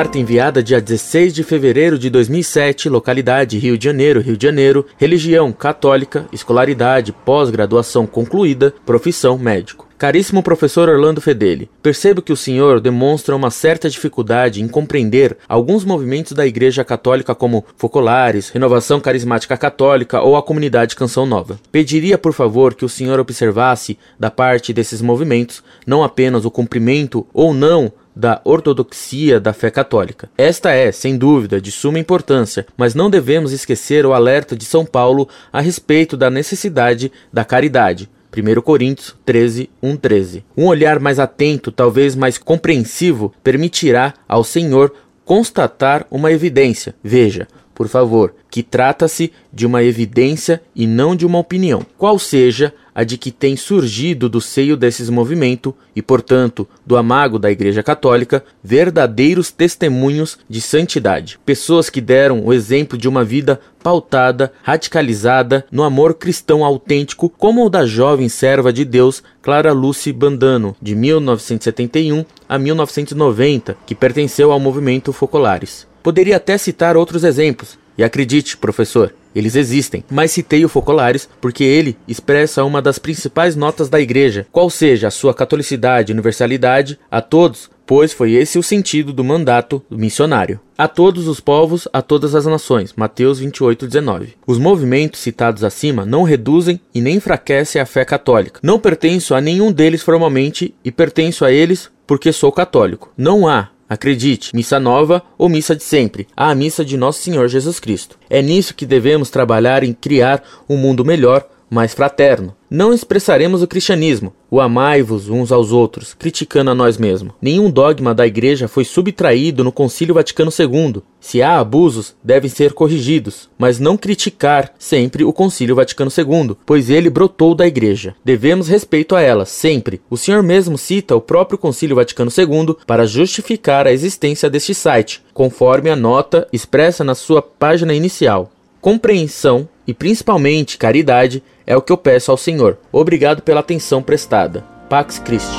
Carta enviada dia 16 de fevereiro de 2007, localidade Rio de Janeiro, Rio de Janeiro, religião católica, escolaridade, pós-graduação concluída, profissão médico. Caríssimo professor Orlando Fedeli, percebo que o senhor demonstra uma certa dificuldade em compreender alguns movimentos da Igreja Católica como Focolares, Renovação Carismática Católica ou a Comunidade Canção Nova. Pediria, por favor, que o senhor observasse, da parte desses movimentos, não apenas o cumprimento ou não da ortodoxia da fé católica. Esta é, sem dúvida, de suma importância, mas não devemos esquecer o alerta de São Paulo a respeito da necessidade da caridade 1 Coríntios 13, 1, 13. Um olhar mais atento, talvez mais compreensivo, permitirá ao Senhor constatar uma evidência. Veja, por favor, que trata-se de uma evidência e não de uma opinião, qual seja a de que tem surgido do seio desses movimentos e, portanto, do amago da Igreja Católica, verdadeiros testemunhos de santidade, pessoas que deram o exemplo de uma vida pautada, radicalizada no amor cristão autêntico, como o da jovem serva de Deus Clara Lucy Bandano, de 1971 a 1990, que pertenceu ao movimento Focolares. Poderia até citar outros exemplos, e acredite, professor, eles existem, mas citei o Focolares porque ele expressa uma das principais notas da igreja, qual seja a sua catolicidade e universalidade a todos, pois foi esse o sentido do mandato missionário. A todos os povos, a todas as nações. Mateus 28, 19. Os movimentos citados acima não reduzem e nem enfraquecem a fé católica. Não pertenço a nenhum deles formalmente e pertenço a eles porque sou católico. Não há Acredite, missa nova ou missa de sempre, a missa de Nosso Senhor Jesus Cristo. É nisso que devemos trabalhar em criar um mundo melhor, mais fraterno. Não expressaremos o cristianismo, o amai-vos uns aos outros, criticando a nós mesmos. Nenhum dogma da Igreja foi subtraído no Concílio Vaticano II. Se há abusos, devem ser corrigidos, mas não criticar sempre o Concílio Vaticano II, pois ele brotou da Igreja. Devemos respeito a ela, sempre. O senhor mesmo cita o próprio Concílio Vaticano II para justificar a existência deste site, conforme a nota expressa na sua página inicial. Compreensão e principalmente caridade é o que eu peço ao Senhor. Obrigado pela atenção prestada. Pax Christi.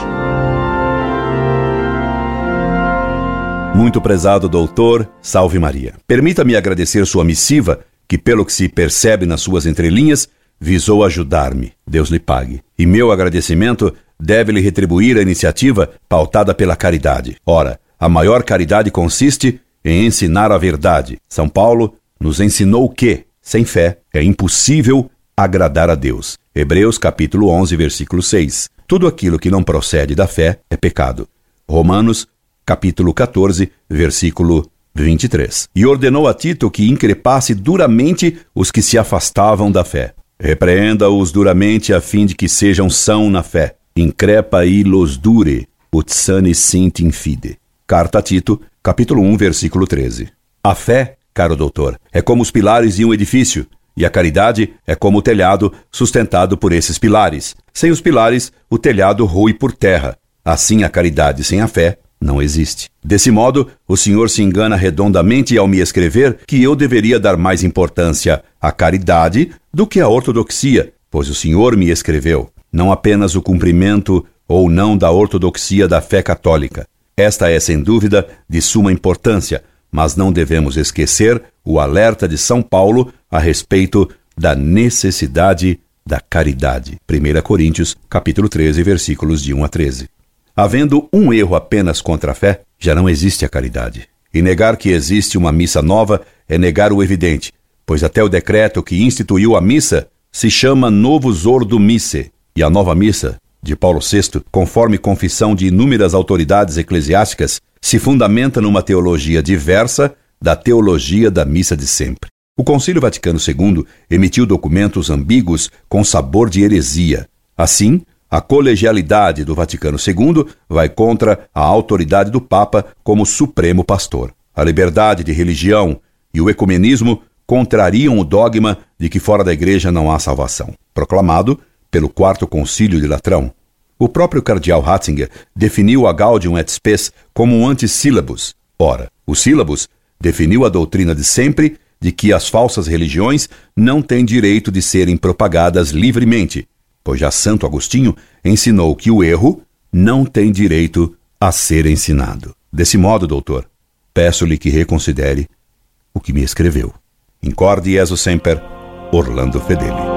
Muito prezado doutor, salve Maria. Permita-me agradecer sua missiva, que, pelo que se percebe nas suas entrelinhas, visou ajudar-me. Deus lhe pague. E meu agradecimento deve lhe retribuir a iniciativa pautada pela caridade. Ora, a maior caridade consiste em ensinar a verdade. São Paulo nos ensinou que, sem fé, é impossível agradar a Deus. Hebreus capítulo 11, versículo 6. Tudo aquilo que não procede da fé é pecado. Romanos capítulo 14, versículo 23. E ordenou a Tito que increpasse duramente os que se afastavam da fé. Repreenda-os duramente a fim de que sejam são na fé. Increpa e los dure, ut sane sint infide. Carta a Tito, capítulo 1, versículo 13. A fé caro doutor, é como os pilares de um edifício, e a caridade é como o telhado sustentado por esses pilares. Sem os pilares, o telhado rui por terra. Assim, a caridade sem a fé não existe. Desse modo, o senhor se engana redondamente ao me escrever que eu deveria dar mais importância à caridade do que à ortodoxia, pois o senhor me escreveu não apenas o cumprimento ou não da ortodoxia da fé católica. Esta é, sem dúvida, de suma importância, mas não devemos esquecer o alerta de São Paulo a respeito da necessidade da caridade. 1 Coríntios, capítulo 13, versículos de 1 a 13. Havendo um erro apenas contra a fé, já não existe a caridade. E negar que existe uma missa nova é negar o evidente, pois até o decreto que instituiu a missa se chama Novo Ordo Misse, e a nova missa de Paulo VI, conforme confissão de inúmeras autoridades eclesiásticas, se fundamenta numa teologia diversa da teologia da missa de sempre. O Concílio Vaticano II emitiu documentos ambíguos com sabor de heresia. Assim, a colegialidade do Vaticano II vai contra a autoridade do Papa como supremo pastor. A liberdade de religião e o ecumenismo contrariam o dogma de que fora da igreja não há salvação, proclamado pelo Quarto Concílio de Latrão. O próprio cardeal Ratzinger definiu a Gaudium et Spes como um antissílabus. Ora, o sílabus definiu a doutrina de sempre de que as falsas religiões não têm direito de serem propagadas livremente, pois já Santo Agostinho ensinou que o erro não tem direito a ser ensinado. Desse modo, doutor, peço-lhe que reconsidere o que me escreveu. Incorde Jesus Semper, Orlando Fedeli.